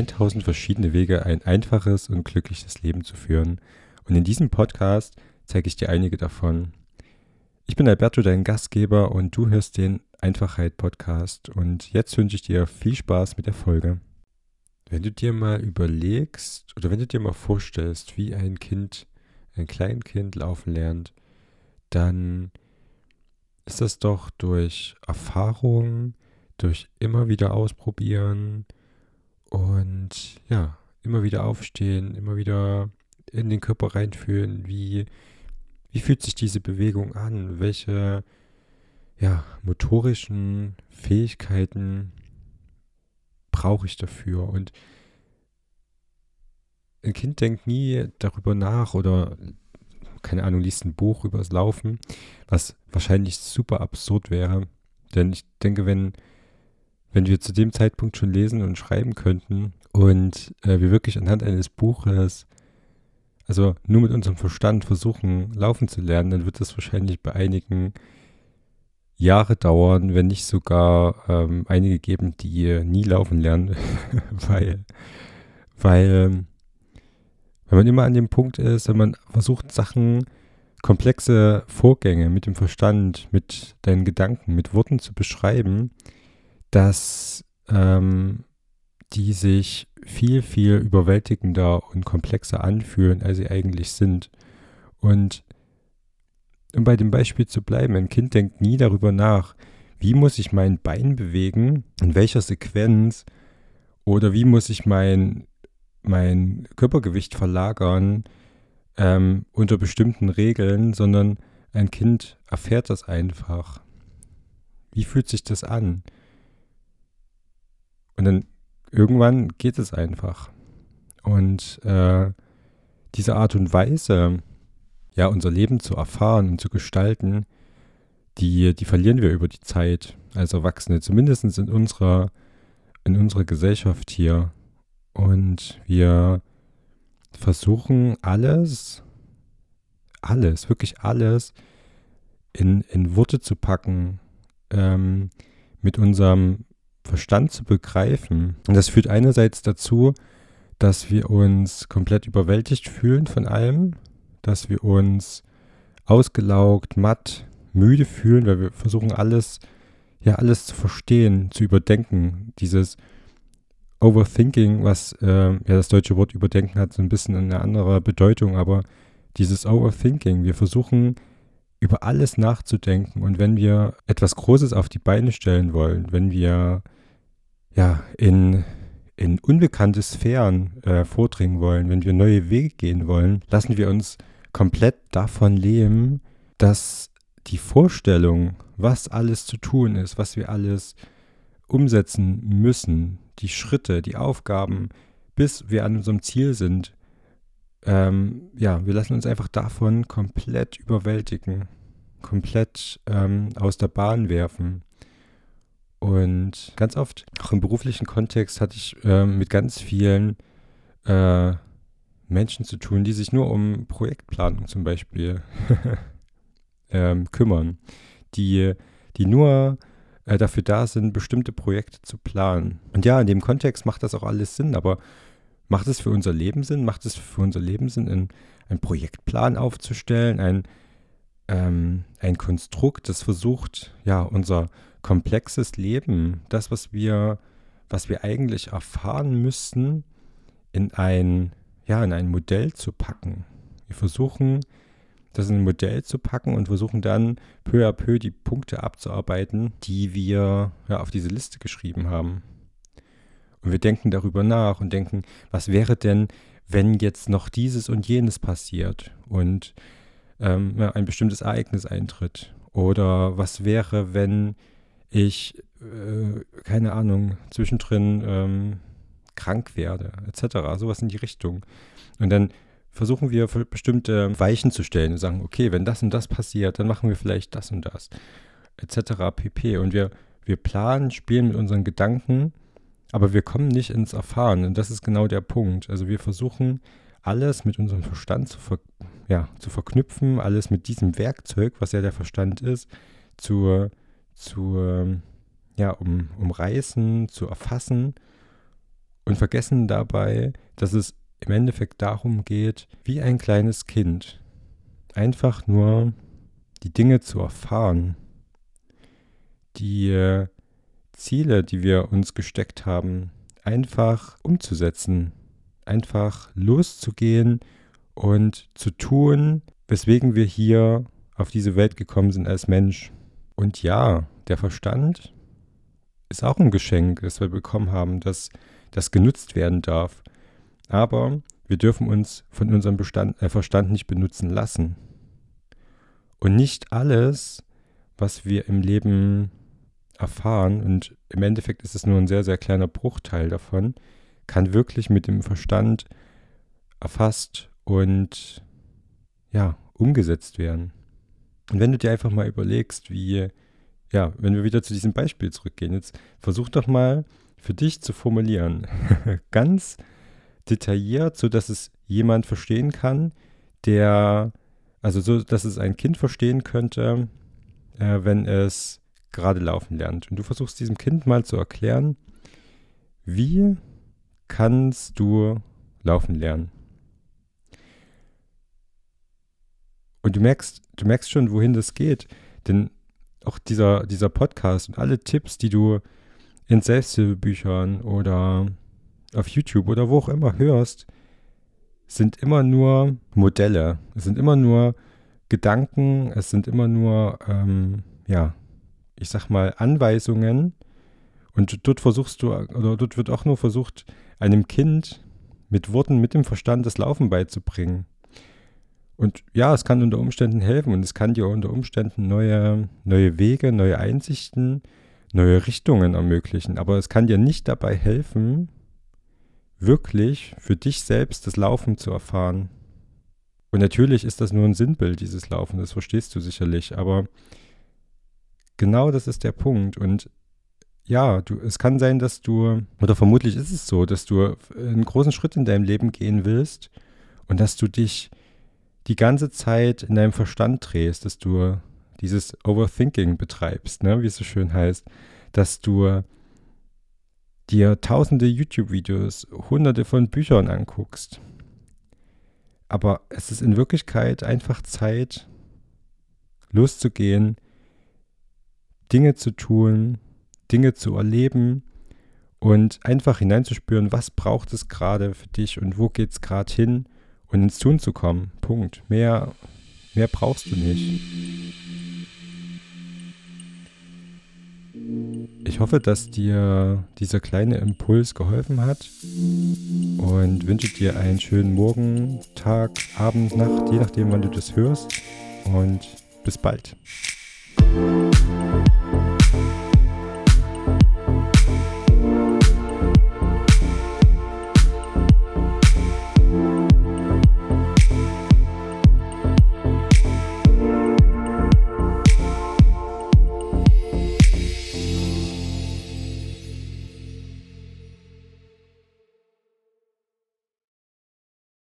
1000 verschiedene Wege, ein einfaches und glückliches Leben zu führen. Und in diesem Podcast zeige ich dir einige davon. Ich bin Alberto, dein Gastgeber, und du hörst den Einfachheit Podcast. Und jetzt wünsche ich dir viel Spaß mit der Folge. Wenn du dir mal überlegst oder wenn du dir mal vorstellst, wie ein Kind, ein Kleinkind laufen lernt, dann ist das doch durch Erfahrung, durch immer wieder ausprobieren und ja, immer wieder aufstehen, immer wieder in den Körper reinfühlen, wie, wie fühlt sich diese Bewegung an, welche ja, motorischen Fähigkeiten brauche ich dafür und ein Kind denkt nie darüber nach oder keine Ahnung, liest ein Buch übers Laufen, was wahrscheinlich super absurd wäre. Denn ich denke, wenn, wenn wir zu dem Zeitpunkt schon lesen und schreiben könnten und äh, wir wirklich anhand eines Buches, also nur mit unserem Verstand versuchen, laufen zu lernen, dann wird das wahrscheinlich bei einigen Jahre dauern, wenn nicht sogar ähm, einige geben, die nie laufen lernen, weil, weil wenn man immer an dem Punkt ist, wenn man versucht, Sachen, komplexe Vorgänge mit dem Verstand, mit deinen Gedanken, mit Worten zu beschreiben, dass ähm, die sich viel, viel überwältigender und komplexer anfühlen, als sie eigentlich sind. Und um bei dem Beispiel zu bleiben, ein Kind denkt nie darüber nach, wie muss ich mein Bein bewegen, in welcher Sequenz oder wie muss ich mein mein Körpergewicht verlagern ähm, unter bestimmten Regeln, sondern ein Kind erfährt das einfach. Wie fühlt sich das an? Und dann irgendwann geht es einfach. Und äh, diese Art und Weise, ja, unser Leben zu erfahren und zu gestalten, die, die verlieren wir über die Zeit als Erwachsene, zumindest in unserer, in unserer Gesellschaft hier. Und wir versuchen alles, alles, wirklich alles in, in Worte zu packen, ähm, mit unserem Verstand zu begreifen. Und das führt einerseits dazu, dass wir uns komplett überwältigt fühlen von allem, dass wir uns ausgelaugt, matt, müde fühlen, weil wir versuchen alles, ja, alles zu verstehen, zu überdenken. Dieses Overthinking, was äh, ja das deutsche Wort überdenken hat, so ein bisschen eine andere Bedeutung, aber dieses Overthinking, wir versuchen über alles nachzudenken und wenn wir etwas Großes auf die Beine stellen wollen, wenn wir ja in, in unbekannte Sphären äh, vordringen wollen, wenn wir neue Wege gehen wollen, lassen wir uns komplett davon leben, dass die Vorstellung, was alles zu tun ist, was wir alles umsetzen müssen, die Schritte, die Aufgaben, bis wir an unserem Ziel sind, ähm, ja, wir lassen uns einfach davon komplett überwältigen, komplett ähm, aus der Bahn werfen. Und ganz oft, auch im beruflichen Kontext, hatte ich ähm, mit ganz vielen äh, Menschen zu tun, die sich nur um Projektplanung zum Beispiel ähm, kümmern, die, die nur äh, dafür da sind, bestimmte Projekte zu planen. Und ja, in dem Kontext macht das auch alles Sinn, aber macht es für unser Leben Sinn? Macht es für unser Leben Sinn, einen, einen Projektplan aufzustellen, ein, ähm, ein Konstrukt, das versucht, ja, unser komplexes Leben, das, was wir, was wir eigentlich erfahren müssten, in ein, ja, in ein Modell zu packen. Wir versuchen, das in ein Modell zu packen und versuchen dann peu à peu die Punkte abzuarbeiten, die wir ja, auf diese Liste geschrieben haben. Und wir denken darüber nach und denken, was wäre denn, wenn jetzt noch dieses und jenes passiert und ähm, ja, ein bestimmtes Ereignis eintritt? Oder was wäre, wenn ich, äh, keine Ahnung, zwischendrin ähm, krank werde, etc. Sowas in die Richtung. Und dann versuchen wir bestimmte Weichen zu stellen und sagen, okay, wenn das und das passiert, dann machen wir vielleicht das und das, etc. pp. Und wir, wir planen, spielen mit unseren Gedanken, aber wir kommen nicht ins Erfahren. Und das ist genau der Punkt. Also wir versuchen alles mit unserem Verstand zu, ver ja, zu verknüpfen, alles mit diesem Werkzeug, was ja der Verstand ist, zu, zu ja, um, umreißen, zu erfassen und vergessen dabei, dass es im Endeffekt darum geht, wie ein kleines Kind einfach nur die Dinge zu erfahren, die äh, Ziele, die wir uns gesteckt haben, einfach umzusetzen, einfach loszugehen und zu tun, weswegen wir hier auf diese Welt gekommen sind als Mensch. Und ja, der Verstand ist auch ein Geschenk, das wir bekommen haben, das, das genutzt werden darf. Aber wir dürfen uns von unserem Bestand, äh, Verstand nicht benutzen lassen. Und nicht alles, was wir im Leben erfahren, und im Endeffekt ist es nur ein sehr, sehr kleiner Bruchteil davon, kann wirklich mit dem Verstand erfasst und ja, umgesetzt werden. Und wenn du dir einfach mal überlegst, wie, ja, wenn wir wieder zu diesem Beispiel zurückgehen, jetzt versuch doch mal für dich zu formulieren, ganz detailliert, so dass es jemand verstehen kann, der, also so, dass es ein Kind verstehen könnte, äh, wenn es gerade laufen lernt. Und du versuchst diesem Kind mal zu erklären, wie kannst du laufen lernen? Und du merkst, du merkst schon, wohin das geht. Denn auch dieser, dieser Podcast und alle Tipps, die du in Selbsthilfebüchern oder auf YouTube oder wo auch immer hörst, sind immer nur Modelle. Es sind immer nur Gedanken, es sind immer nur, ähm, ja, ich sag mal, Anweisungen. Und dort versuchst du, oder dort wird auch nur versucht, einem Kind mit Worten, mit dem Verstand das Laufen beizubringen. Und ja, es kann unter Umständen helfen und es kann dir unter Umständen neue, neue Wege, neue Einsichten, neue Richtungen ermöglichen. Aber es kann dir nicht dabei helfen, wirklich für dich selbst das Laufen zu erfahren. Und natürlich ist das nur ein Sinnbild, dieses Laufen, das verstehst du sicherlich, aber genau das ist der Punkt. Und ja, du, es kann sein, dass du, oder vermutlich ist es so, dass du einen großen Schritt in deinem Leben gehen willst und dass du dich die ganze Zeit in deinem Verstand drehst, dass du dieses Overthinking betreibst, ne, wie es so schön heißt, dass du dir tausende YouTube-Videos, hunderte von Büchern anguckst. Aber es ist in Wirklichkeit einfach Zeit, loszugehen, Dinge zu tun, Dinge zu erleben und einfach hineinzuspüren, was braucht es gerade für dich und wo geht es gerade hin und ins Tun zu kommen. Punkt. Mehr, mehr brauchst du nicht. Ich hoffe, dass dir dieser kleine Impuls geholfen hat und wünsche dir einen schönen Morgen, Tag, Abend, Nacht, je nachdem, wann du das hörst. Und bis bald.